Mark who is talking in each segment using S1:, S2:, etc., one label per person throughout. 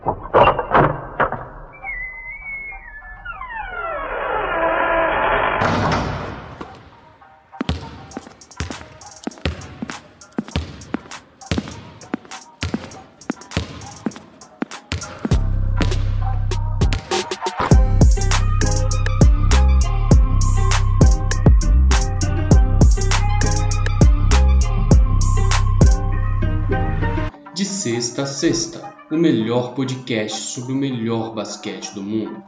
S1: Thank. O melhor podcast sobre o melhor basquete do mundo.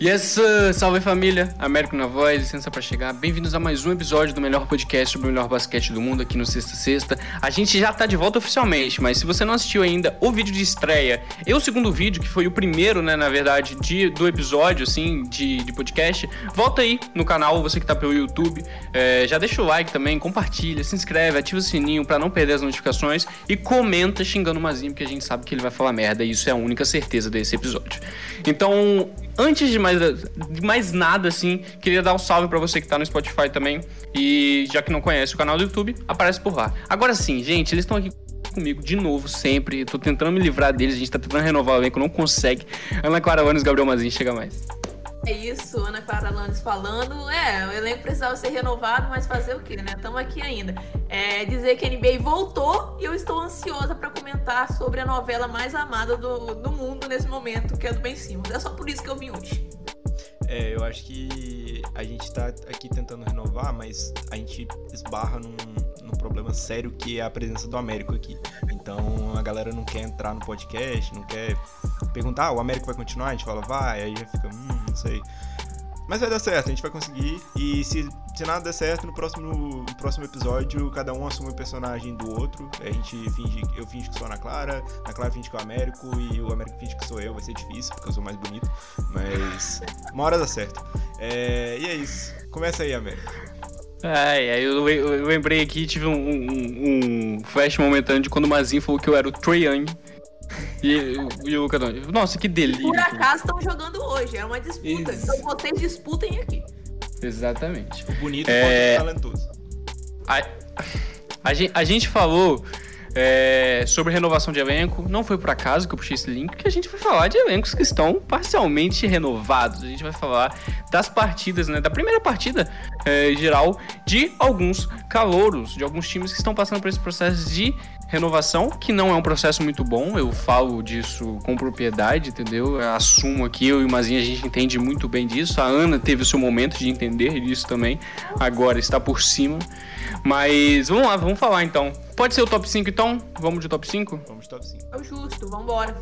S2: Yes, salve família, Américo na voz, licença para chegar. Bem-vindos a mais um episódio do melhor podcast sobre o melhor basquete do mundo aqui no Sexta Sexta. A gente já tá de volta oficialmente, mas se você não assistiu ainda o vídeo de estreia e o segundo vídeo, que foi o primeiro, né, na verdade, de, do episódio, assim, de, de podcast, volta aí no canal, você que tá pelo YouTube, é, já deixa o like também, compartilha, se inscreve, ativa o sininho para não perder as notificações e comenta xingando o Mazinho, porque a gente sabe que ele vai falar merda e isso é a única certeza desse episódio. Então, antes de mais, de mais nada, assim, queria dar um salve para você que tá no Spotify também. E já que não conhece o canal do YouTube, aparece por lá. Agora sim, gente, eles estão aqui comigo de novo, sempre. Tô tentando me livrar deles, a gente tá tentando renovar o elenco, não consegue. Ana Clara Lanes, Gabriel Mazinho, chega mais.
S3: É isso, Ana Clara Landes falando. É, o elenco precisava ser renovado, mas fazer o quê, né? Estamos aqui ainda. É, dizer que a NBA voltou e eu estou ansiosa para comentar sobre a novela mais amada do, do mundo nesse momento, que é do Ben Simmons. É só por isso que eu vim hoje.
S4: É, eu acho que a gente tá aqui tentando renovar, mas a gente esbarra num, num problema sério que é a presença do Américo aqui. Então a galera não quer entrar no podcast, não quer perguntar, ah, o Américo vai continuar? A gente fala, vai, aí já fica, hum, não sei. Mas vai dar certo, a gente vai conseguir. E se, se nada der certo, no próximo, no próximo episódio, cada um assume o personagem do outro. A gente finge, eu finge que sou a Ana Clara, a Clara finge que é o Américo e o Américo finge que sou eu. Vai ser difícil, porque eu sou mais bonito. Mas uma hora dá certo. É, e é isso. Começa aí, Américo.
S2: Ai, aí eu, lembrei aqui, tive um, um, um flash momentâneo de quando o Mazinho falou que eu era o Trae Young. E, e o Luca Doncic. Nossa, que delírio.
S3: Por acaso estão jogando hoje, é uma disputa. Isso. Então vocês disputem aqui.
S2: Exatamente.
S4: O bonito é... o talentoso.
S2: A, a, gente, a gente falou é, sobre renovação de elenco. Não foi por acaso que eu puxei esse link, que a gente vai falar de elencos que estão parcialmente renovados. A gente vai falar das partidas, né? Da primeira partida é, geral de alguns calouros, de alguns times que estão passando por esse processo de renovação, que não é um processo muito bom, eu falo disso com propriedade, entendeu? Eu assumo aqui, eu e o Mazinha, a gente entende muito bem disso. A Ana teve o seu momento de entender disso também, agora está por cima. Mas vamos lá, vamos falar então. Pode ser o top 5 então? Vamos de top 5?
S4: Vamos de top 5.
S3: É o justo, vambora.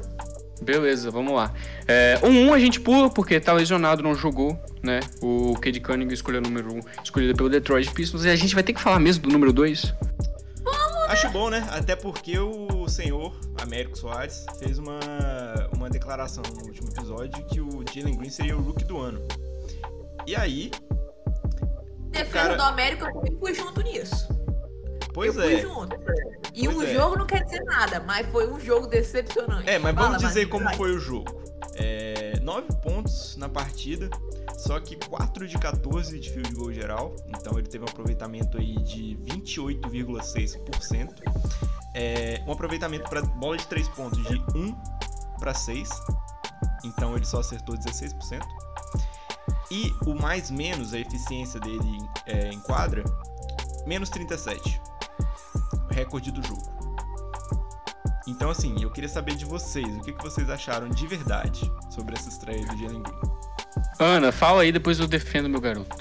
S2: Beleza, vamos lá. É, o 1 a gente pula porque tá lesionado, não jogou, né? O Cade Cunningham escolheu o número 1, escolhido pelo Detroit Pistons. E a gente vai ter que falar mesmo do número 2?
S4: Acho bom, né? Até porque o senhor Américo Soares fez uma, uma declaração no último episódio que o Jalen Green seria o rookie do ano. E aí.
S3: Defesa cara... do Américo, eu fui junto nisso.
S4: Pois
S3: eu
S4: é.
S3: Fui junto. E pois um é. jogo não quer dizer nada, mas foi um jogo decepcionante.
S4: É, mas Fala, vamos dizer como vai. foi o jogo. É, nove pontos na partida, só que 4 de 14 de field goal geral, então ele teve um aproveitamento aí de 28,6%. É, um aproveitamento para bola de 3 pontos de 1 para 6, então ele só acertou 16%. E o mais menos, a eficiência dele é, em quadra, menos 37, recorde do jogo. Então, assim, eu queria saber de vocês, o que, que vocês acharam de verdade sobre essa estreia do Jalen Green?
S2: Ana, fala aí, depois eu defendo meu garoto.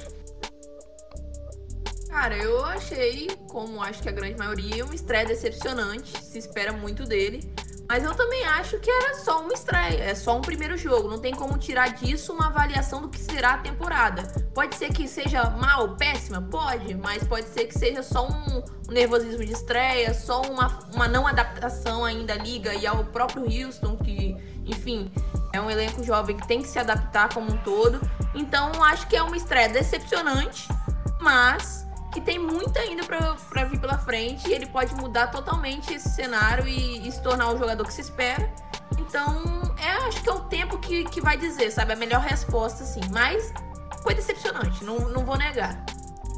S3: Cara, eu achei, como acho que a grande maioria, uma estreia decepcionante. Se espera muito dele. Mas eu também acho que era só uma estreia, é só um primeiro jogo. Não tem como tirar disso uma avaliação do que será a temporada. Pode ser que seja mal, péssima? Pode, mas pode ser que seja só um, um nervosismo de estreia, só uma, uma não adaptação ainda à liga e ao próprio Houston, que, enfim, é um elenco jovem que tem que se adaptar como um todo. Então, acho que é uma estreia decepcionante, mas que tem muito ainda para vir pela frente. E ele pode mudar totalmente esse cenário e, e, se tornar o jogador que se espera. Então, é, acho que é o tempo que, que vai dizer, sabe? A melhor resposta, assim. Mas foi decepcionante, não, não vou negar.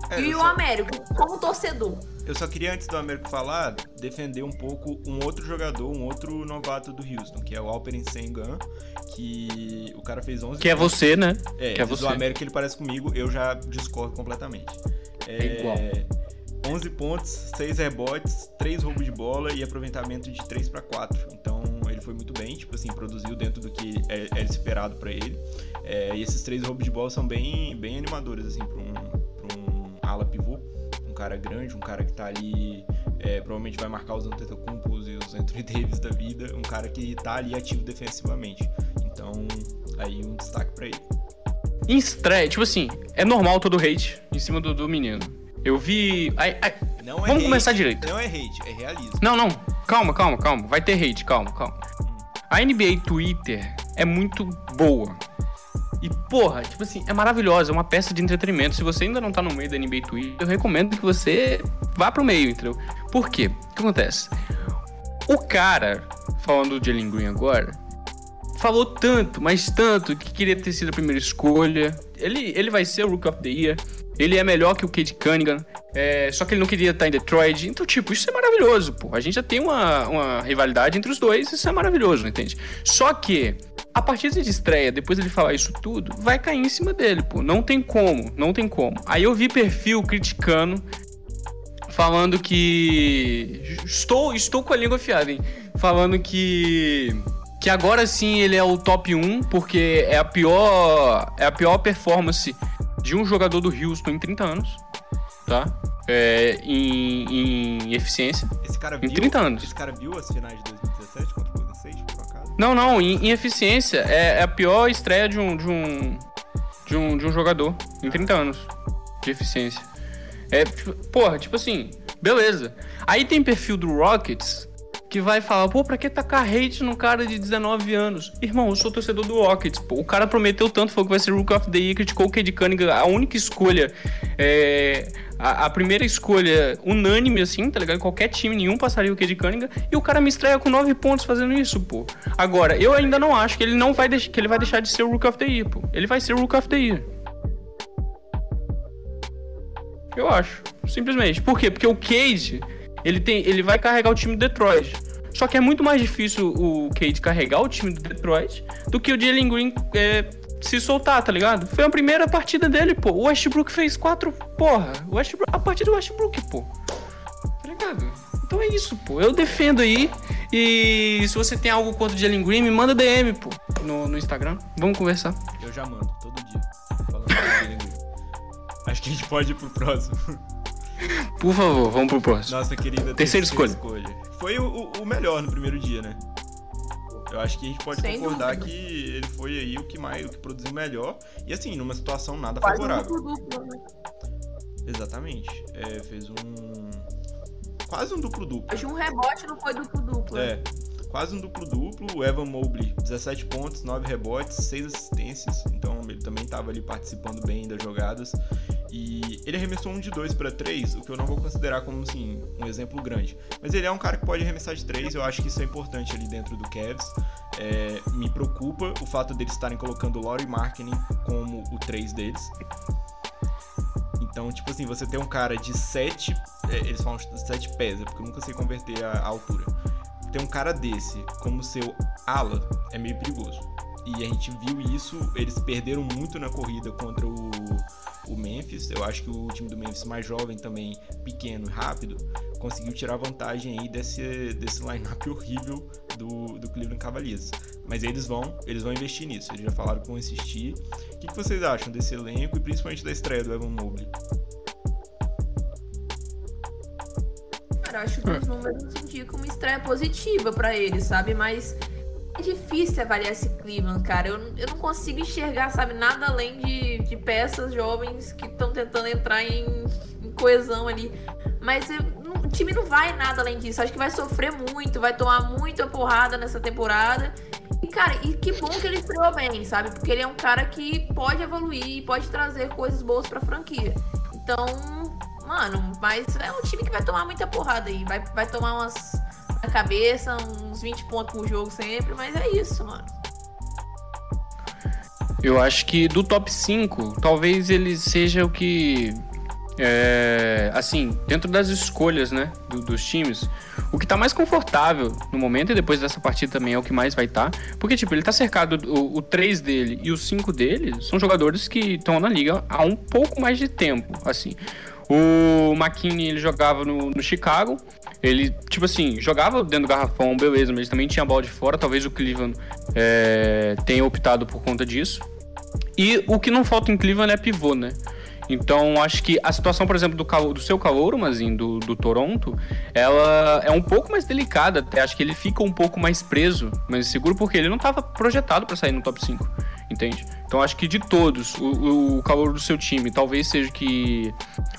S3: É, e o só... Américo, como torcedor?
S4: eu só queria, antes do Américo falar, defender um pouco um outro jogador, um outro novato do Houston, que é o Alperen Sengun, que o cara fez 11
S2: Que é você, né?
S4: É,
S2: que é
S4: do
S2: você.
S4: América ele parece comigo, eu já discordo completamente.
S2: É igual.
S4: 11 pontos, 6 rebotes, 3 roubos de bola e aproveitamento de 3 para 4. Então ele foi muito bem, tipo assim, produziu dentro do que é- era esperado para ele. É, e esses três roubos de bola são bem, bem animadores, assim, pra um, pra um ala pivô. Um cara grande, um cara que tá ali, é, provavelmente vai marcar os Antetokounmpos e os Anthony Davis da vida. Um cara que tá ali ativo defensivamente. Então, aí um destaque para ele.
S2: Em estreia, tipo assim, é normal todo hate em cima do, do menino. Eu vi. ai, ai,
S4: Não é
S2: Vamos
S4: hate,
S2: começar direito.
S4: Não é hate, é realismo.
S2: Não, não. Calma, calma, calma. Vai ter hate, calma, calma. A NBA Twitter é muito boa. E, porra, tipo assim, é maravilhosa, é uma peça de entretenimento. Se você ainda não tá no meio da NBA Twitter, eu recomendo que você vá pro meio, entendeu? Por quê? O que acontece? O cara, falando do Jalen Green agora, falou tanto, mas tanto, que queria ter sido a primeira escolha. Ele, ele vai ser o Rook of the Year. Ele é melhor que o Cade Cunningham. é, só que ele não queria estar em Detroit. Então, tipo, isso é maravilhoso, pô. A gente já tem uma, uma rivalidade entre os dois. Isso é maravilhoso, entende? Só que, a partir de estreia, depois ele falar isso tudo, vai cair em cima dele, pô. Não tem como, não tem como. Aí eu vi perfil criticando falando que estou estou com a língua afiada, hein? Falando que que agora sim ele é o top 1 porque é a pior é a pior performance de um jogador do Houston em 30 anos, tá? É, em, em eficiência.
S4: Esse cara
S2: Em
S4: viu,
S2: 30 anos.
S4: Esse cara viu as finais de 2017 contra o Golden State, por acaso?
S2: Não, não, em, em eficiência é, é a pior estreia de um, de um de um de um jogador em 30 anos de eficiência. É, tipo, porra, tipo assim, beleza. Aí tem perfil do Rockets que vai falar, pô, pra que tacar hate num cara de 19 anos? Irmão, eu sou torcedor do Rockets, pô. O cara prometeu tanto, falou que vai ser Rook of the Year, criticou o Cade Cunningham, a única escolha, é, a, a primeira escolha unânime, assim, tá ligado? Qualquer time, nenhum passaria o Cade Cunningham, e o cara me estreia com 9 pontos fazendo isso, pô. Agora, eu ainda não acho que ele não vai, que ele vai deixar de ser o Rook of the Year, pô. Ele vai ser o Rook of the Year. Eu acho, simplesmente. Por quê? Porque o Cade, ele, tem, ele vai carregar o time do Detroit. Só que é muito mais difícil o Cade carregar o time do Detroit do que o Jalen Green é, se soltar, tá ligado? Foi a primeira partida dele, pô. O Westbrook fez quatro, porra. Westbrook, a partida do Westbrook, pô. Tá ligado? Então é isso, pô. Eu defendo aí. E se você tem algo contra o Jalen Green, me manda DM, pô, no, no Instagram. Vamos conversar.
S4: Eu já mando, todo dia. Acho que a gente pode ir pro próximo.
S2: Por favor, vamos pro próximo.
S4: Nossa querida
S2: Terceira escolha.
S4: Foi o, o- melhor no primeiro dia, né? Eu acho que a gente pode
S3: Sem
S4: concordar
S3: dúvida.
S4: que ele foi aí o que mais, o que produziu melhor. E assim, numa situação nada
S3: Quase um
S4: favorável.
S3: duplo duplo, né?
S4: Exatamente. É, fez um. Quase um duplo-duplo.
S3: Hoje um rebote não foi duplo duplo.
S4: É, quase um duplo-duplo. O Evan Mobley, 17 pontos, 9 rebotes, 6 assistências. Então ele também estava ali participando bem das jogadas. E ele arremessou um de 2 para 3, o que eu não vou considerar como assim, um exemplo grande. Mas ele é um cara que pode arremessar de 3, eu acho que isso é importante ali dentro do Cavs. É, me preocupa o fato deles estarem colocando o Laurie Marketing como o 3 deles. Então, tipo assim, você tem um cara de 7. eles falam 7 pés, é porque eu nunca sei converter a, a altura. Ter um cara desse como seu ala é meio perigoso. E a gente viu isso, eles perderam muito na corrida contra o, o Memphis. Eu acho que o time do Memphis mais jovem também, pequeno e rápido, conseguiu tirar vantagem aí desse, desse line-up horrível do, do Cleveland Cavaliers. Mas eles vão, eles vão investir nisso. Eles já falaram que vão insistir. O que, que vocês acham desse elenco e principalmente da estreia do Evan Mobley?
S3: Cara, acho que os números indicam uma estreia positiva pra ele, sabe? Mas é difícil avaliar esse Cleveland, cara. Eu, eu não consigo enxergar, sabe, nada além de, de peças jovens que estão tentando entrar em, em coesão ali. Mas o time não vai nada além disso. Acho que vai sofrer muito, vai tomar muita porrada nessa temporada. E, cara, e que bom que ele estreou bem, sabe? Porque ele é um cara que pode evoluir, pode trazer coisas boas pra franquia. Então, mano, mas é um time que vai tomar muita porrada aí. Vai, vai tomar umas na cabeça, uns 20 pontos por jogo sempre, mas é isso, mano.
S2: Eu acho que do top 5, talvez ele seja o que é, assim, dentro das escolhas, né, do, dos times, o que tá mais confortável no momento e depois dessa partida também é o que mais vai estar, tá, porque, tipo, ele tá cercado, o, o 3 dele e o 5 dele são jogadores que estão na liga há um pouco mais de tempo, assim. O McKinney, ele jogava no, no Chicago, ele, tipo assim, jogava dentro do garrafão, beleza, mas ele também tinha a bola de fora, talvez o Cleveland é, tenha optado por conta disso. E o que não falta em Cleveland é pivô, né? Então, acho que a situação, por exemplo, do, do seu calor, mas do, do Toronto, ela é um pouco mais delicada. Até acho que ele fica um pouco mais preso, mas seguro, porque ele não estava projetado para sair no top 5, entende? Então, acho que de todos, o, o calor do seu time talvez seja que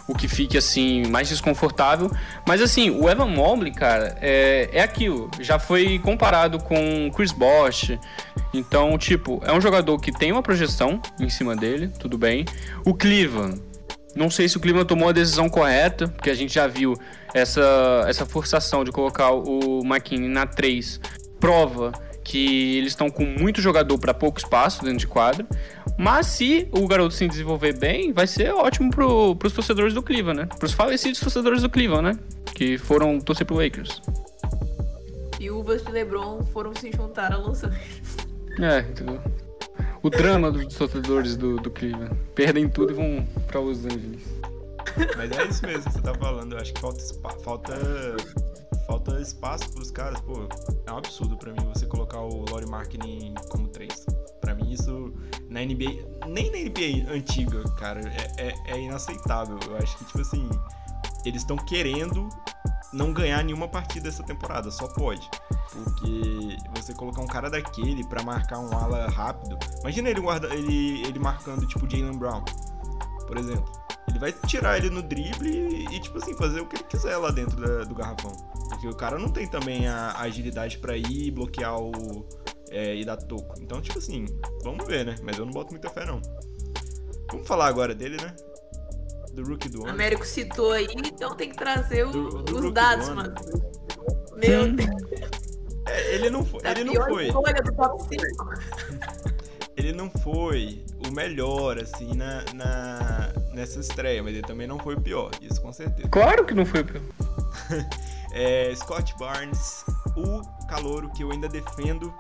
S2: o que fique assim mais desconfortável. Mas assim, o Evan Mobley, cara, é, é aquilo. Já foi comparado com Chris Bosh. Então, tipo, é um jogador que tem uma projeção em cima dele, tudo bem. O Cleveland, não sei se o Cleveland tomou a decisão correta, porque a gente já viu essa, essa forçação de colocar o McKinney na 3. Prova que eles estão com muito jogador para pouco espaço dentro de quadra. Mas se o garoto se desenvolver bem, vai ser ótimo pro, pros torcedores do Cleveland, né? Pros falecidos torcedores do Cleveland, né? Que foram torcer pro Lakers.
S3: Viúvas de LeBron foram se juntar a Los Angeles.
S2: É, entendeu? O drama dos torcedores do, do Cleveland. Perdem tudo e vão pra Los Angeles.
S4: Mas é isso mesmo que você tá falando. Eu acho que falta, falta falta espaço pros caras. Pô, é um absurdo para mim você colocar o Laurie Marketing como 3. Para mim, isso na NBA, nem na NBA antiga, cara, é, é, é inaceitável. Eu acho que, tipo assim, eles estão querendo não ganhar nenhuma partida essa temporada, só pode. Porque você colocar um cara daquele para marcar um ala rápido. Imagina ele, guarda, ele, ele marcando tipo Jalen Brown, por exemplo. Ele vai tirar ele no drible e, e, tipo assim, fazer o que ele quiser lá dentro da, do garrafão. Porque o cara não tem também a, a agilidade para ir e bloquear o. É, e dar toco. Então, tipo assim, vamos ver, né? Mas eu não boto muita fé, não. Vamos falar agora dele, né? Do Rookie do ano.
S3: Américo citou aí, então tem que trazer o, do, do os dados, mano. Meu Deus.
S4: É, ele não foi. Tá ele não foi. ele não foi o melhor, assim, na, na, nessa estreia, mas ele também não foi o pior, isso com certeza.
S2: Claro que não foi o pior.
S4: É, Scott Barnes, o calouro que eu ainda defendo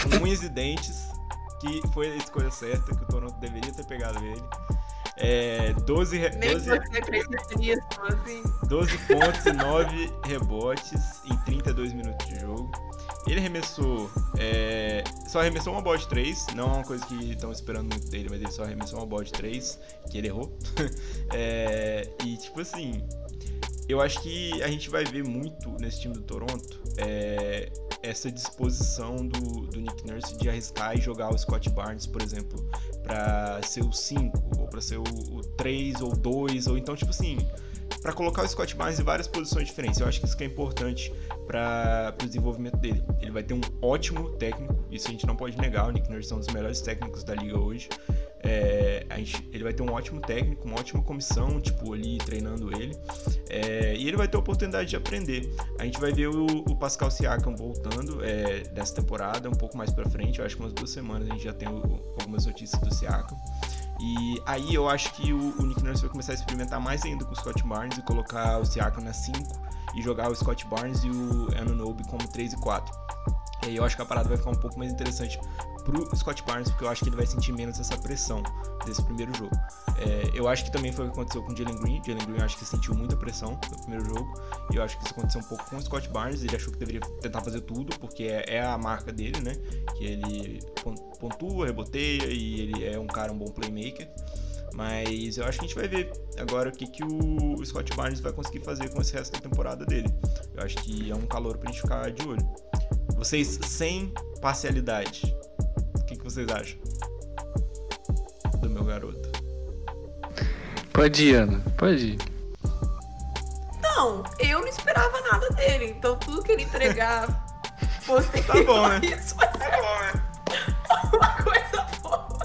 S4: com unhas e dentes, que foi a escolha certa, que o Toronto deveria ter pegado ele. É, 12, re... 12... Nisso, assim. 12 pontos e 9 rebotes em 32 minutos de jogo. Ele arremessou. É, só arremessou uma bola de 3. Não é uma coisa que estão esperando muito dele, mas ele só arremessou uma bola de 3, que ele errou. é, e tipo assim, eu acho que a gente vai ver muito nesse time do Toronto é, essa disposição do, do, Nick Nurse de arriscar e jogar o Scott Barnes, por exemplo, para ser o 5, ou para ser o, 3 ou 2, ou então, tipo assim, para colocar o Scott Barnes em várias posições diferentes. Eu acho que isso que é importante para o desenvolvimento dele. Ele vai ter um ótimo técnico, isso a gente não pode negar. O Nick Nurse é um dos melhores técnicos da liga hoje. É, gente, ele vai ter um ótimo técnico, uma ótima comissão, tipo, ali treinando ele. É, e ele vai ter a oportunidade de aprender. A gente vai ver o, o Pascal Siakam voltando é, dessa temporada, um pouco mais pra frente. Eu acho que umas duas semanas a gente já tem o, algumas notícias do Siakam. E aí eu acho que o, o, Nick Nurse vai começar a experimentar mais ainda com o Scott Barnes e colocar o Siakam na 5 e jogar o Scott Barnes e o Anunoby como 3 e 4. E aí eu acho que a parada vai ficar um pouco mais interessante pro Scott Barnes, porque eu acho que ele vai sentir menos essa pressão desse primeiro jogo. É, eu acho que também foi o que aconteceu com o Jalen Green. Jalen Green eu acho que sentiu muita pressão no primeiro jogo. E eu acho que isso aconteceu um pouco com o Scott Barnes. Ele achou que deveria tentar fazer tudo, porque é, é a marca dele, né? Que ele pontua, reboteia e ele é um cara, um bom playmaker. Mas eu acho que a gente vai ver agora o que, que o Scott Barnes vai conseguir fazer com esse resto da temporada dele. Eu acho que é um calor pra gente ficar de olho. Vocês sem parcialidade, que, que vocês acham do meu garoto?
S2: Pode ir, Ana. Pode ir.
S3: Não, eu não esperava nada dele. Então tudo que ele entregar fosse
S4: tá bom, né? Isso vai ser tá bom, né?
S3: uma coisa boa.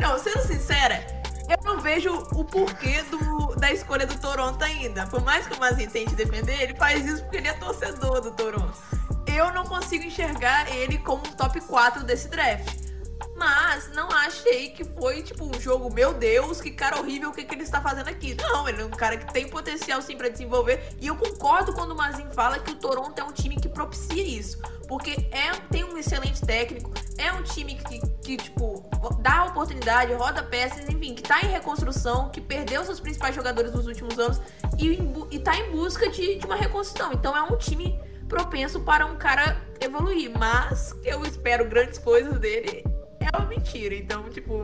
S3: Não, sendo sincera, eu não vejo o porquê do, da escolha do Toronto ainda. Por mais que o Mazinho tente defender, ele faz isso porque ele é torcedor do Toronto eu não consigo enxergar ele como um top 4 desse draft. Mas não achei que foi, tipo, um jogo, meu Deus, que cara horrível, o que, que ele está fazendo aqui? Não, ele é um cara que tem potencial sim para desenvolver. E eu concordo quando o Mazin fala que o Toronto é um time que propicia isso. Porque é, tem um excelente técnico, é um time que, que, tipo, dá oportunidade, roda peças, enfim, que tá em reconstrução, que perdeu seus principais jogadores nos últimos anos e, e tá em busca de, de uma reconstrução. Então é um time propenso para um cara evoluir. Mas eu espero grandes coisas dele. É uma mentira. Então, tipo.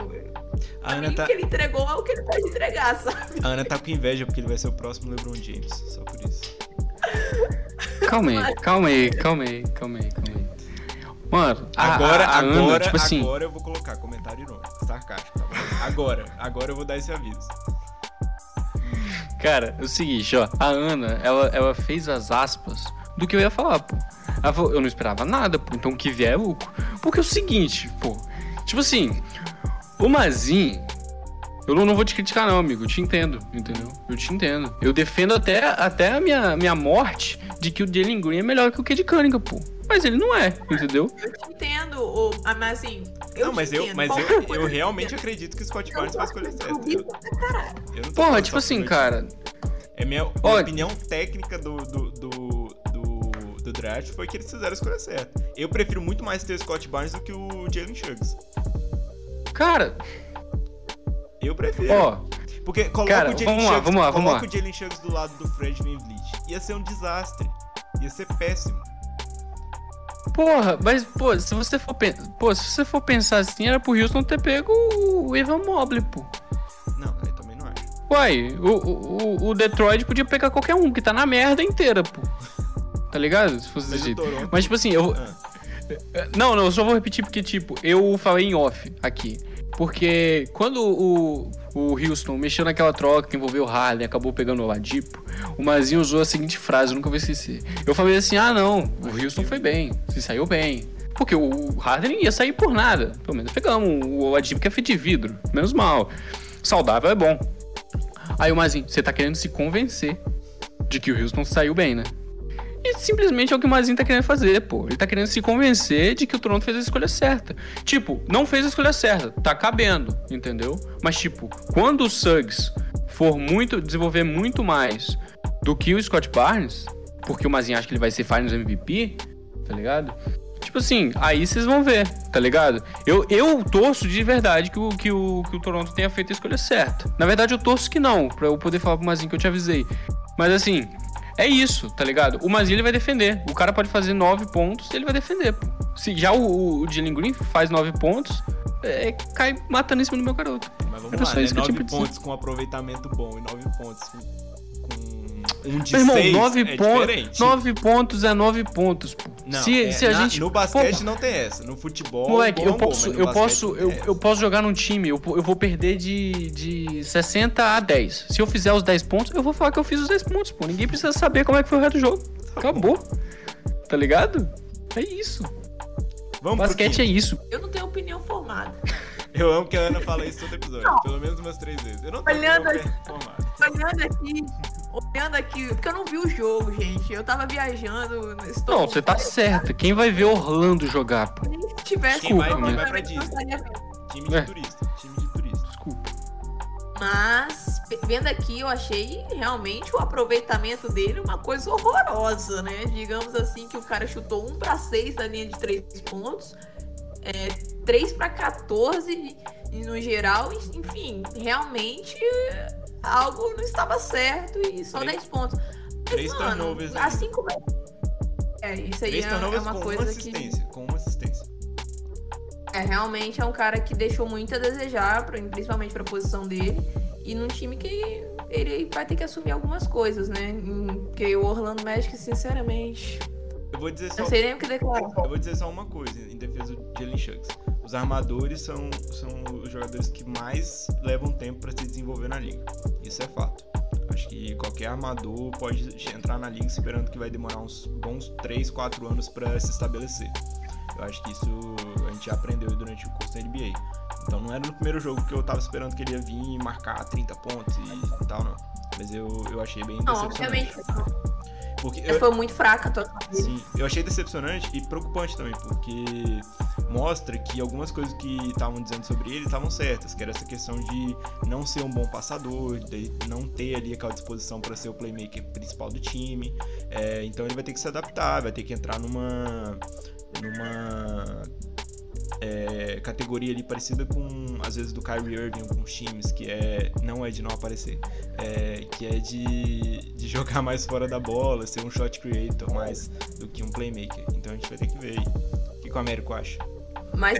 S3: A Ana tá... O que ele entregou é o que ele pode entregar, sabe?
S4: A Ana tá com inveja porque ele vai ser o próximo LeBron James. Só por isso.
S2: Calma aí, calma aí, calma aí, calma aí, calma aí. Mano,
S4: agora, a, a agora, Ana, tipo assim... agora eu vou colocar comentário irônico, sarcástico, tá bom? Agora, agora eu vou dar esse aviso.
S2: Cara, é o seguinte, ó, a Ana, ela, ela fez as aspas do que eu ia falar, pô. Ela falou, eu não esperava nada, pô, então o que vier é lucro. Porque é o seguinte, pô, tipo assim, o Mazin, eu não, não vou te criticar não, amigo, eu te entendo, entendeu? Eu te entendo. Eu defendo até, até a minha, minha morte de que o Jalen Green é melhor que o Cade Cunningham, pô. Mas ele não é, entendeu?
S3: Eu te entendo, mas assim.
S4: Eu não, mas eu, mas eu, eu realmente acredito que o Scott Barnes vai escolher certo. Eu,
S2: eu Porra, tipo assim, cara.
S4: É minha, minha opinião técnica do, do, do draft foi que eles fizeram a escolha certa. Eu prefiro muito mais ter o Scott Barnes do que o Jalen Suggs.
S2: Cara.
S4: Eu prefiro. Ó. Porque coloca cara, o Jalen Suggs, vamos lá, vamos lá. o Jalen Suggs do lado do Fred Van Ia ser um desastre. Ia ser péssimo.
S2: Porra, mas, pô, se você for, pô, se você for pensar assim, era pro Houston ter pego o Evan Mobley, pô.
S4: Não, eu também não acho.
S2: Uai, o, o, o Detroit podia pegar qualquer um, que tá na merda inteira, pô. Tá ligado? Se fosse desse jeito. Mas, tipo assim, eu. Ah. Não, não, eu só vou repetir porque, tipo, eu falei em off aqui. Porque quando o, o Houston mexeu naquela troca que envolveu o Harden acabou pegando o Ladipo, o Mazinho usou a seguinte frase, eu nunca vou esquecer. Eu falei assim: ah, não, o Houston foi bem, se saiu bem. Porque o Harden ia sair por nada. Pelo menos pegamos o Ladipo que é feito de vidro, menos mal. Saudável é bom. Aí o Mazinho, você tá querendo se convencer de que o Houston saiu bem, né? Simplesmente é o que o Mazinho tá querendo fazer, pô. Ele tá querendo se convencer de que o Toronto fez a escolha certa. Tipo, não fez a escolha certa, tá cabendo, entendeu? Mas, tipo, quando o Suggs for muito, desenvolver muito mais do que o Scott Barnes, porque o Mazinho acha que ele vai ser Finals MVP, tá ligado? Tipo assim, aí vocês vão ver, tá ligado? Eu, eu torço de verdade que o, que, o, que o Toronto tenha feito a escolha certa. Na verdade, eu torço que não, pra eu poder falar pro Mazinho que eu te avisei. Mas assim, é isso, tá ligado? O Mazinho ele vai defender. O cara pode fazer nove pontos, ele vai defender. Se já o, o Jalen Green faz nove pontos, é, cai matando em cima do meu garoto.
S4: Mas vamos Era lá, né? Nove pontos com aproveitamento bom e nove pontos um de
S2: Meu irmão, nove, é pontos, nove pontos é nove pontos, pô.
S4: Não, se, é, se a na, gente... No basquete pô, não tem essa. No futebol.
S2: Moleque, bom, eu posso, bom, eu, posso eu, eu, posso jogar num time, eu, eu vou perder de, de 60 a 10. Se eu fizer os 10 pontos, eu vou falar que eu fiz os 10 pontos, pô. Ninguém precisa saber como é que foi o resto do jogo. Tá Acabou. Tá ligado? É isso.
S4: Vamos
S2: basquete é isso.
S3: Eu não tenho opinião formada.
S4: Eu amo que a Ana fala isso todo episódio. Não. Pelo menos umas três vezes. Eu não tenho
S3: olhando, opinião formada. Olhando aqui, olhando aqui, porque eu não vi o jogo, gente. Eu tava viajando.
S2: Estou não, você tá certo. Quem vai ver Orlando jogar, pô?
S3: Se tivesse quem
S4: vai, quem vai pra Disney? Time de é. turista. Time de turista.
S2: Desculpa.
S3: Mas, vendo aqui, eu achei realmente o aproveitamento dele uma coisa horrorosa, né? Digamos assim, que o cara chutou 1 para 6 da linha de 3 pontos, é, 3 para 14 no geral, enfim, realmente algo não estava certo e só 10 pontos. Mas,
S4: três mano, turnovers.
S3: Assim como é. É, isso aí é, é, uma coisa uma
S4: assistência, que. Com uma assistência.
S3: É, realmente é um cara que deixou muito a desejar, principalmente para a posição dele. E num time que ele vai ter que assumir algumas coisas, né? Porque o Orlando Magic, sinceramente.
S4: Eu vou dizer só.
S3: Não sei nem o que declarar.
S4: Eu vou dizer só uma coisa em defesa de Jalen Shucks. Os armadores são, são os jogadores que mais levam tempo para se desenvolver na liga. Isso é fato. Acho que qualquer armador pode entrar na liga esperando que vai demorar uns bons 3, 4 anos para se estabelecer. Eu acho que isso a gente já aprendeu durante o curso da NBA. Então não era no primeiro jogo que eu tava esperando que ele ia vir e marcar 30 pontos e, tal, não. Mas eu, eu achei bem
S3: não, obviamente. Porque eu, foi muito fraca a tua
S4: Sim, eu achei decepcionante e preocupante também, porque mostra que algumas coisas que estavam dizendo sobre ele estavam certas, que era essa questão de não ser um bom passador, de não ter ali aquela disposição para ser o playmaker principal do time. É, então ele vai ter que se adaptar, vai ter que entrar numa numa é, categoria ali parecida com, às vezes, do Kyrie Irving com alguns times, que é, não é de não aparecer, é, que é de, de jogar mais fora da bola, ser um shot creator mais do que um playmaker. Então a gente vai ter que ver aí. O que, que o Américo acha?
S3: Mas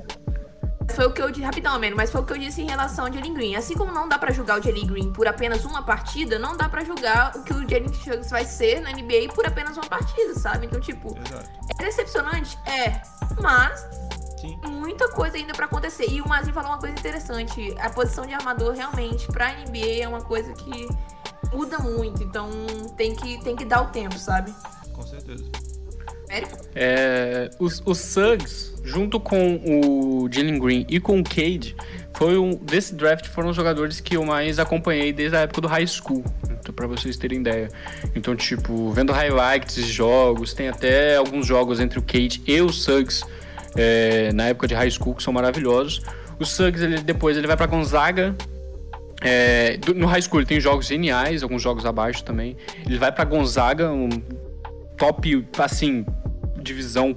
S3: foi o que eu disse, rapidão, Américo, mas foi o que eu disse em relação ao Jalen Green. Assim como não dá para julgar o Jalen Green por apenas uma partida, não dá para julgar o que o Jalen Suggs vai ser na NBA por apenas uma partida, sabe? Então, tipo,
S4: Exato.
S3: é decepcionante? É. Mas
S4: Sim.
S3: muita coisa ainda pra acontecer. E o Mazinho falou uma coisa interessante. A posição de armador realmente pra NBA é uma coisa que muda muito. Então tem que, tem que dar o tempo, sabe?
S4: Com certeza.
S2: É, os, os Suggs, junto com o Jalen Green e com o Cade, foi um, desse draft foram os jogadores que eu mais acompanhei desde a época do high school, então, para vocês terem ideia. Então, tipo, vendo highlights de jogos, tem até alguns jogos entre o Cade e o Suggs é, na época de high school que são maravilhosos. O Suggs, ele, depois, ele vai para Gonzaga. É, do- no high school ele tem jogos geniais, alguns jogos abaixo também. Ele vai para Gonzaga, um top, assim, divisão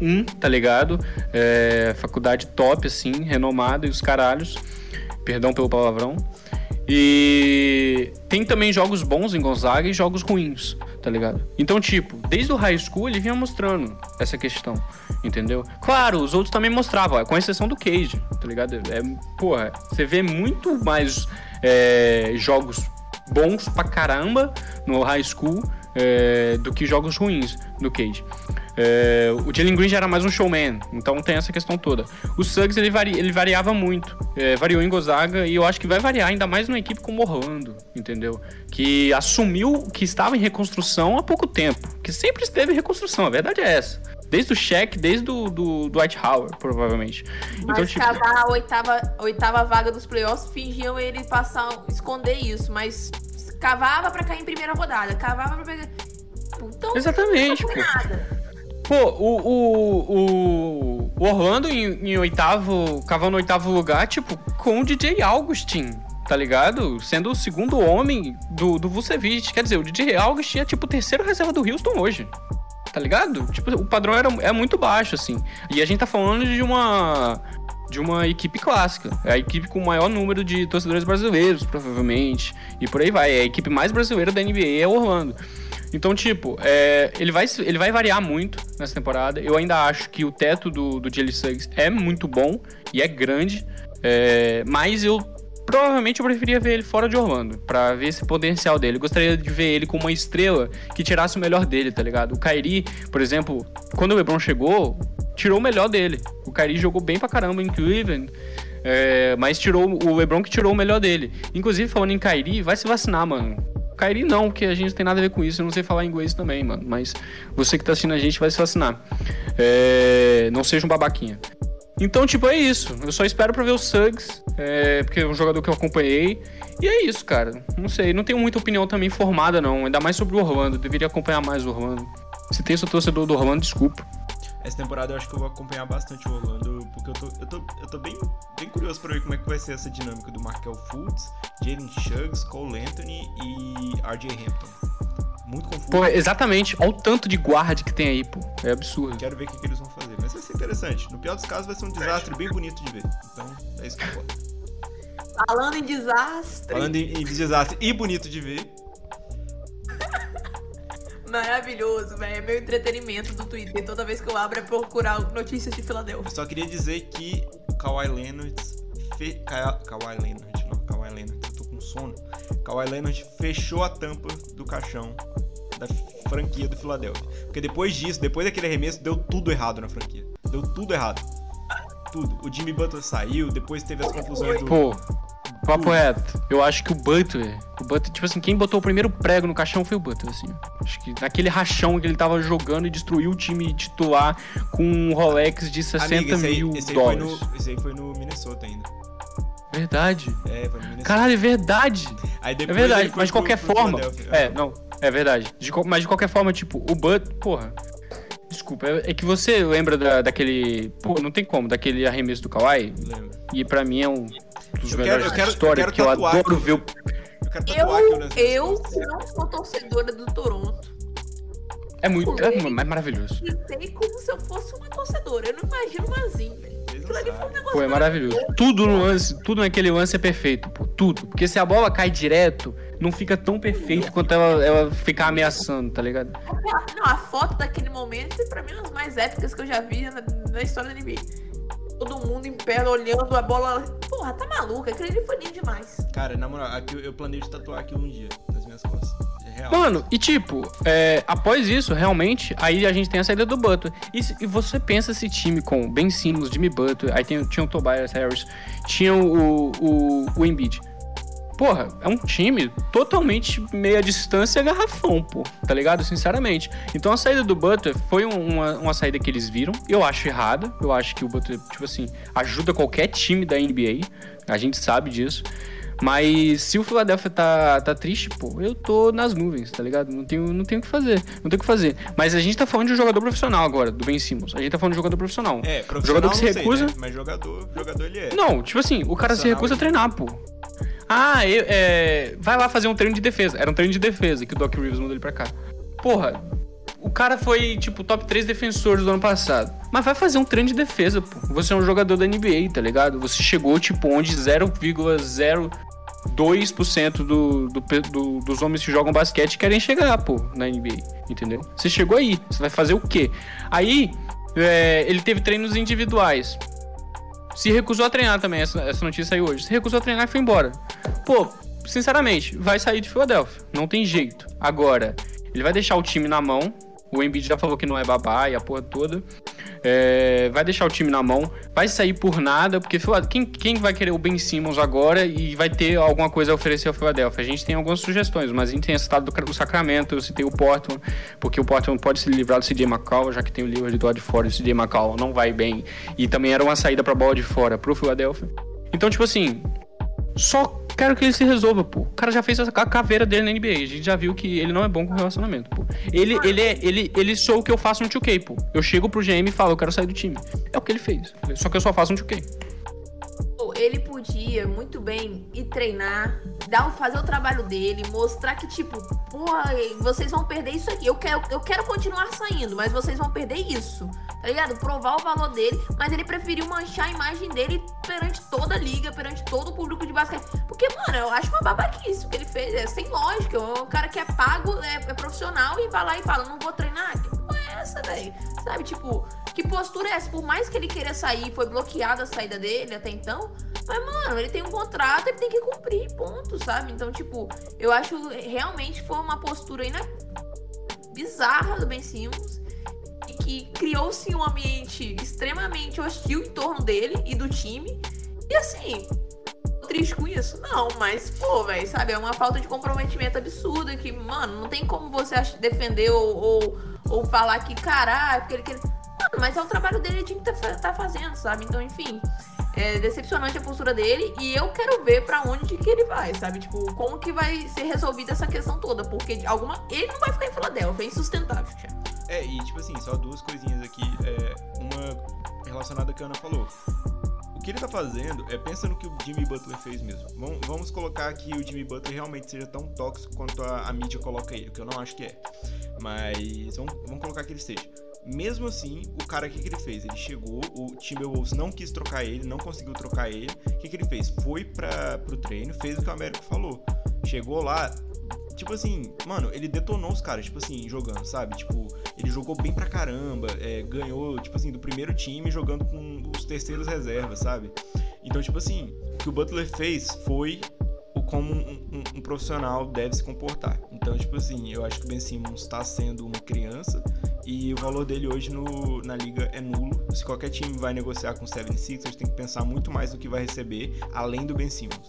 S2: 1, tá ligado? É, faculdade top, assim, renomada e os caralhos. Perdão pelo palavrão. E tem também jogos bons em Gonzaga e jogos ruins, tá ligado? Então, tipo, desde o high school ele vinha mostrando essa questão, entendeu? Claro, os outros também mostravam, com exceção do Cage, tá ligado? É, porra, você vê muito mais é, jogos bons pra caramba no high school é, do que jogos ruins no Cage. É, o Jalen Green já era mais um showman, então tem essa questão toda. O Suggs ele, ele variava muito, é, variou em Gonzaga e eu acho que vai variar ainda mais numa equipe como Orlando, entendeu? Que assumiu que estava em reconstrução há pouco tempo, que sempre esteve em reconstrução, a verdade é essa. Desde o Shaq, desde o do, do Dwight Howard, provavelmente.
S3: Mas
S2: Então, tipo,
S3: cavar a oitava, a oitava vaga dos playoffs, fingiam ele passar, esconder isso, mas cavava pra cair em primeira rodada, cavava pra pegar. Então,
S2: Exatamente,
S3: não nada.
S2: Pô, o, o, o, Orlando em, em oitavo, cavando oitavo lugar, tipo, com o DJ Augustin, tá ligado? Sendo o segundo homem do, do Vucevic. Quer dizer, o DJ Augustin é tipo o terceiro reserva do Houston hoje. Tá ligado? Tipo, o padrão era, é muito baixo, assim. E a gente tá falando de uma. De uma equipe clássica. É a equipe com o maior número de torcedores brasileiros, provavelmente. E por aí vai. É a equipe mais brasileira da NBA é o Orlando. Então, tipo, é, ele, vai, ele vai variar muito nessa temporada. Eu ainda acho que o teto do, do Jalen Suggs é muito bom e é grande. é, mas eu provavelmente eu preferia ver ele fora de Orlando, pra ver esse potencial dele. Eu gostaria de ver ele com uma estrela que tirasse o melhor dele, tá ligado? O Kyrie, por exemplo, quando o LeBron chegou, tirou o melhor dele. O Kyrie jogou bem pra caramba em Cleveland. é, mas tirou o LeBron que tirou o melhor dele. Inclusive, falando em Kyrie, vai se vacinar, mano. Kyrie não, porque a gente não tem nada a ver com isso. Eu não sei falar inglês também, mano. Mas você que tá assistindo a gente vai se vacinar. É, não seja um babaquinha. Então, tipo, é isso. Eu só espero pra ver o Suggs, é, porque é um jogador que eu acompanhei. E é isso, cara. Não sei, não tenho muita opinião também formada, não. Ainda mais sobre o Orlando. Deveria acompanhar mais o Orlando. Se tem seu torcedor do Orlando, desculpa.
S4: Essa temporada eu acho que eu vou acompanhar bastante o Orlando, porque eu tô, eu tô, eu tô bem, bem curioso pra ver como é que vai ser essa dinâmica do Markel Fultz, Jalen Suggs, Cole Anthony e RJ Hampton. Muito confuso.
S2: Pô, exatamente. Olha o tanto de guarda que tem aí, pô. É absurdo.
S4: Quero ver o que, que eles vão fazer. Mas vai ser interessante. No pior dos casos, vai ser um desastre bem bonito de ver. Então, é isso que importa.
S3: Falando em desastre.
S4: Falando em, em desastre e bonito de ver,
S3: Maravilhoso, velho. É meu entretenimento do Twitter. Toda vez que eu abro é procurar notícias de Filadélfia.
S4: eu só queria dizer que o Kawhi Leonard. Fe... Ka... Kawhi Leonard, não, Kawhi Leonard, eu tô com sono. Kawhi Leonard fechou a tampa do caixão da franquia do Philadelphia. Porque depois disso, depois daquele arremesso, deu tudo errado na franquia. Deu tudo errado. Tudo. O Jimmy Butler saiu, depois teve as confusões do.
S2: Pô, papo reto. Eu acho que o Butler, o Butler, tipo assim, quem botou o primeiro prego no caixão foi o Butler, assim. Acho que naquele rachão que ele tava jogando e destruiu o time titular com um Rolex de 60
S4: Amiga, esse aí,
S2: mil
S4: esse aí
S2: dólares.
S4: no, esse aí foi no Minnesota ainda.
S2: Verdade.
S4: É, foi no Minnesota.
S2: Caralho, é verdade.
S4: Aí
S2: É verdade, mas de
S4: pro-
S2: qualquer
S4: pro
S2: forma.
S4: Philadelphia.
S2: É, não, é verdade. De mas de qualquer forma, tipo, o Butler. Porra. Desculpa. É é que você lembra da- daquele. Pô, não tem como, daquele arremesso do Kawhi?
S4: Lembra?
S2: E pra mim é um dos
S4: Eu
S2: melhores
S4: quero- eu quero-
S2: da história,
S4: eu quero
S2: que eu adoro ver o.
S4: Eu
S3: Eu, eu não sou torcedora do Toronto.
S2: É muito. É mais maravilhoso.
S3: Gritei como se eu fosse uma torcedora. Eu não imagino uma assim, velho. Um
S2: Pô, é maravilhoso. Tudo no lance, tudo naquele lance é perfeito, pô. Tudo. Porque se a bola cai direto, não fica tão perfeito quanto ela, ela ficar ameaçando, tá ligado?
S3: Não, a foto daquele momento, pra mim, é uma das mais épicas que eu já vi na, na história da NBA. Todo mundo em pé, olhando a bola. Porra, tá maluca. Aquele ali foi lindo demais.
S4: Cara, na moral, aqui eu- eu planejo tatuar aqui um dia, nas minhas costas. É real.
S2: Mano, e tipo, é, após isso, realmente, aí a gente tem a saída do Butler. E, se- e você pensa esse time com Ben Simmons, Jimmy Butler, aí tem, tinha o Tobias Harris, tinha o, o, o Embiid. Porra, é um time totalmente meia distância garrafão, pô, tá ligado? Sinceramente. Então a saída do Butler foi um- uma, uma saída que eles viram. Eu acho errada. Eu acho que o Butler, tipo assim, ajuda qualquer time da NBA. A gente sabe disso. Mas se o Philadelphia tá, tá triste, pô, eu tô nas nuvens, tá ligado? Não tenho, não tenho o que fazer. Não tenho o que fazer. Mas a gente tá falando de um jogador profissional agora, do Ben Simmons. A gente tá falando de um jogador profissional.
S4: É, profissional
S2: jogador que se
S4: não sei,
S2: recusa-
S4: né? Mas jogador, jogador ele é.
S2: Não, tipo assim, o cara se recusa a treinar, pô. Ah, eu- é, vai lá fazer um treino de defesa. Era um treino de defesa que o Doc Rivers mandou ele pra cá. Porra, o cara foi, tipo, top 3 defensores do ano passado. Mas vai fazer um treino de defesa, pô. Você é um jogador da NBA, tá ligado? Você chegou, tipo, onde 0,02% do, do, do- dos homens que jogam basquete querem chegar, pô, na NBA, entendeu? Você chegou aí, você vai fazer o quê? Aí, é, ele teve treinos individuais. Se recusou a treinar também, essa, essa notícia saiu hoje. Se recusou a treinar e foi embora. Pô, sinceramente, vai sair de Filadélfia. Não tem jeito. Agora, ele vai deixar o time na mão. O Embiid já falou que não é babá e a porra toda. É, vai deixar o time na mão. Vai sair por nada, porque quem, quem vai querer o Ben Simmons agora e vai ter alguma coisa a oferecer ao Philadelphia? A gente tem algumas sugestões, mas a gente tem citado do, Sacramento, eu citei o Portland, porque o Portland pode se livrar do CJ McCall, já que tem o Lillard do lado de fora e o CJ McCall não vai bem. E também era uma saída pra bola de fora pro Philadelphia. Então, tipo assim, só quero que ele se resolva, pô. O cara já fez a caveira dele na NBA. A gente já viu que ele não é bom com relacionamento, pô. Ele, ele, é, ele, ele sou o que eu faço no 2K, pô. Eu chego pro GM e falo, eu quero sair do time. É o que ele fez. Só que eu só faço no 2K.
S3: Pô, Ele podia muito bem ir treinar, dar, fazer o trabalho dele, mostrar que, tipo, porra, vocês vão perder isso aqui. Eu quero, eu quero continuar saindo, mas vocês vão perder isso. Tá ligado? Provar o valor dele, mas ele preferiu manchar a imagem dele perante toda a liga, perante todo o público de basquete. Porque, mano, eu acho uma babaquice o que ele fez. É sem lógica. É um cara que é pago, é, é profissional e vai lá e fala: não vou treinar. Que porra é essa, velho? Sabe, tipo, que postura é essa? Por mais que ele queira sair, foi bloqueada a saída dele até então. Mas, mano, ele tem um contrato, ele tem que cumprir, ponto, sabe? Então, tipo, eu acho realmente foi uma postura aí, né? Bizarra do Ben Simmons. Que criou-se um ambiente extremamente hostil em torno dele e do time. E assim, triste com isso? Não, mas, pô, velho, sabe? É uma falta de comprometimento absurda que, mano, não tem como você defender ou, ou, ou falar que, caralho, porque ele quer. Mano, mas é o trabalho dele, ele que tá, tá fazendo, sabe? Então, enfim. É decepcionante a postura dele e eu quero ver pra onde que ele vai, sabe? Tipo, como que vai ser resolvida essa questão toda, porque alguma ele não vai ficar em Filadélfia, é insustentável, Thiago.
S4: É, e tipo assim, só duas coisinhas aqui. É, uma relacionada ao que a Ana falou. O que ele tá fazendo é pensa no que o Jimmy Butler fez mesmo. Vamos, vamos colocar que o Jimmy Butler realmente seja tão tóxico quanto a, a mídia coloca ele, que eu não acho que é. Mas vamos, vamos colocar que ele seja. Mesmo assim, o cara, o que, que ele fez? Ele chegou, o Timberwolves não quis trocar ele, não conseguiu trocar ele. O que, que ele fez? Foi pra, pro treino, fez o que o Américo falou. Chegou lá, tipo assim, mano, ele detonou os caras, tipo assim, jogando, sabe? Tipo, ele jogou bem pra caramba, é, ganhou, tipo assim, do primeiro time jogando com os terceiros reservas, sabe? Então, tipo assim, o que o Butler fez foi como um, um- um profissional deve se comportar. Então, tipo assim, eu acho que o Ben Simmons tá sendo uma criança e o valor dele hoje no, na liga é nulo. Se qualquer time vai negociar com o 76ers, tem que pensar muito mais no que vai receber, além do Ben Simmons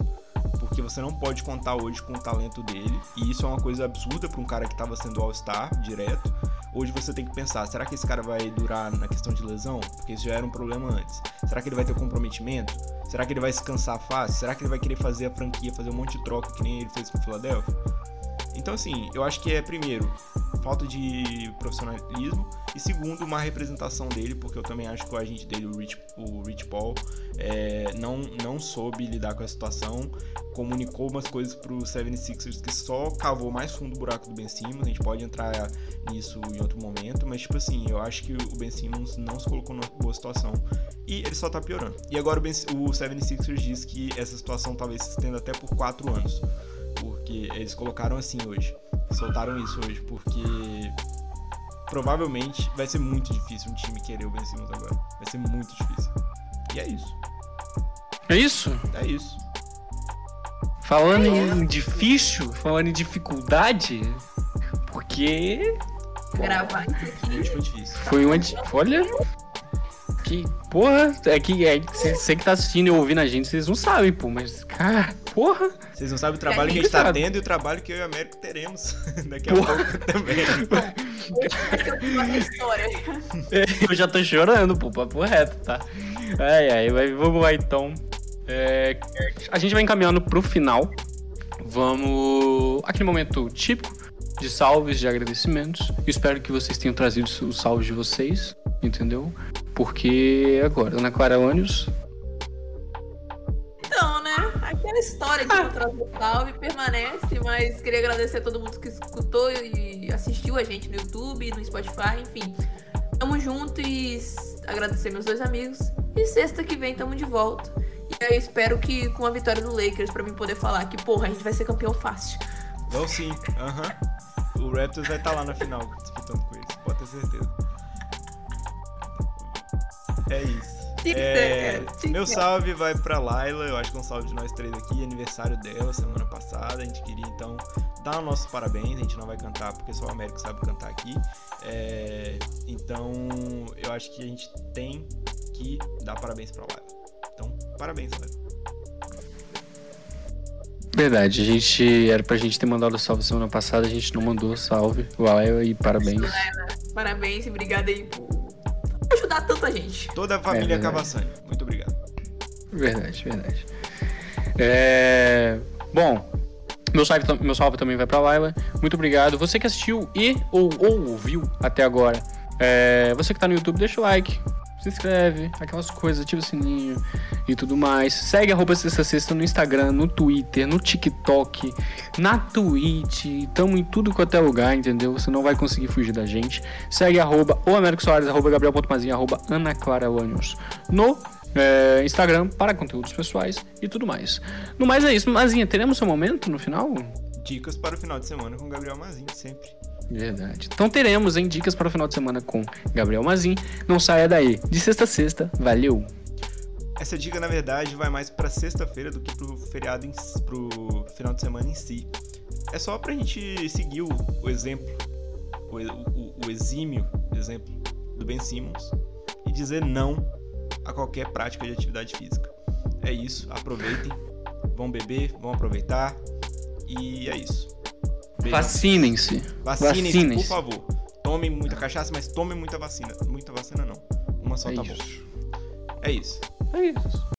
S4: porque você não pode contar hoje com o talento dele, e isso é uma coisa absurda para um cara que estava sendo All-Star direto. Hoje você tem que pensar, será que esse cara vai durar na questão de lesão? Porque isso já era um problema antes. Será que ele vai ter comprometimento? Será que ele vai se cansar fácil? Será que ele vai querer fazer a franquia, fazer um monte de troca que nem ele fez com o Philadelphia? Então, assim, eu acho que é, primeiro, falta de profissionalismo e, segundo, uma representação dele, porque eu também acho que o agente dele, o Rich, o Rich Paul, é, não, não soube lidar com a situação, comunicou umas coisas pro 76ers que só cavou mais fundo o buraco do Ben Simmons, a gente pode entrar nisso em outro momento, mas, tipo assim, eu acho que o Ben Simmons não se colocou numa boa situação e ele só tá piorando. E agora o, ben, o 76ers diz que essa situação talvez se estenda até por 4 anos porque eles colocaram assim hoje. Soltaram isso hoje, porque provavelmente vai ser muito difícil um time querer o Ben Simmons agora. Vai ser muito difícil. E é isso.
S2: É isso?
S4: É isso.
S2: Falando é em difícil, falando em dificuldade, porque.
S3: Gravar isso aqui.
S4: Foi
S2: uma. Olha. Que porra, é que é, você que tá assistindo e ouvindo a gente, vocês não sabem, pô, mas, cara, porra.
S4: Vocês não sabem o trabalho que a gente tá tendo e o trabalho que eu e o Américo teremos daqui a porra. pouco também.
S2: É, eu já tô chorando, pô, papo reto, tá? Ai, ai, vamos lá então. É, a gente vai encaminhando pro final. Vamos. Aquele momento típico de salves, de agradecimentos. Espero que vocês tenham trazido os salves de vocês, entendeu? Porque agora, Ana Clara Ônibus.
S3: Né? Aquela história de contrato salve permanece, mas queria agradecer a todo mundo que escutou e assistiu a gente no YouTube, no Spotify, enfim. Tamo junto e agradecer meus dois amigos. E sexta que vem tamo de volta. E aí espero que com a vitória do Lakers, pra mim poder falar que, porra, a gente vai ser campeão fácil.
S4: Vão sim, aham. Uhum. O Raptors vai estar tá lá na final disputando com eles, pode ter certeza. É isso. É, meu salve vai pra Laila, eu acho que é um salve de nós três aqui, aniversário dela semana passada. A gente queria então dar os nossos parabéns. A gente não vai cantar porque só o Américo sabe cantar aqui. É, então eu acho que a gente tem que dar parabéns pra Laila. Então, parabéns, Laila.
S2: Verdade, a gente era pra gente ter mandado salve semana passada, a gente não mandou salve. Laila e parabéns.
S3: Parabéns e obrigada aí por ajudar tanta gente.
S4: Toda a família é Cavassani. Muito obrigado.
S2: Verdade, verdade. É... Bom, meu salve, meu salve também vai pra Laila. Muito obrigado. Você que assistiu e ou, ou ouviu até agora. É... Você que tá no YouTube, deixa o like se inscreve, aquelas coisas, ativa o sininho e tudo mais. Segue arroba Sexta Sexta no Instagram, no Twitter, no TikTok, na Twitch. Tamo em tudo quanto é lugar, entendeu? Você não vai conseguir fugir da gente. Segue arroba o Américo Soares, arroba Gabriel.mazinha, arroba Ana Clara Lanius. No é, Instagram para conteúdos pessoais e tudo mais. No mais é isso. Mazinha, teremos seu momento no final?
S4: Dicas para o final de semana com Gabriel Mazinho, sempre.
S2: Verdade. Então teremos em dicas para o final de semana com Gabriel Mazin. Não saia daí. De sexta a sexta. Valeu!
S4: Essa dica, na verdade, vai mais para sexta-feira do que pro feriado, em, pro final de semana em si. É só pra gente seguir o, o exemplo, o, o, o exímio exemplo do Ben Simmons e dizer não a qualquer prática de atividade física. É isso, aproveitem, vão beber, vão aproveitar e é isso.
S2: Vacinem-se.
S4: Vacinem-se, Vacinem por favor. Tomem muita cachaça, mas tomem muita vacina. Muita vacina não. Uma só é tá isso. bom. É isso.
S2: É isso.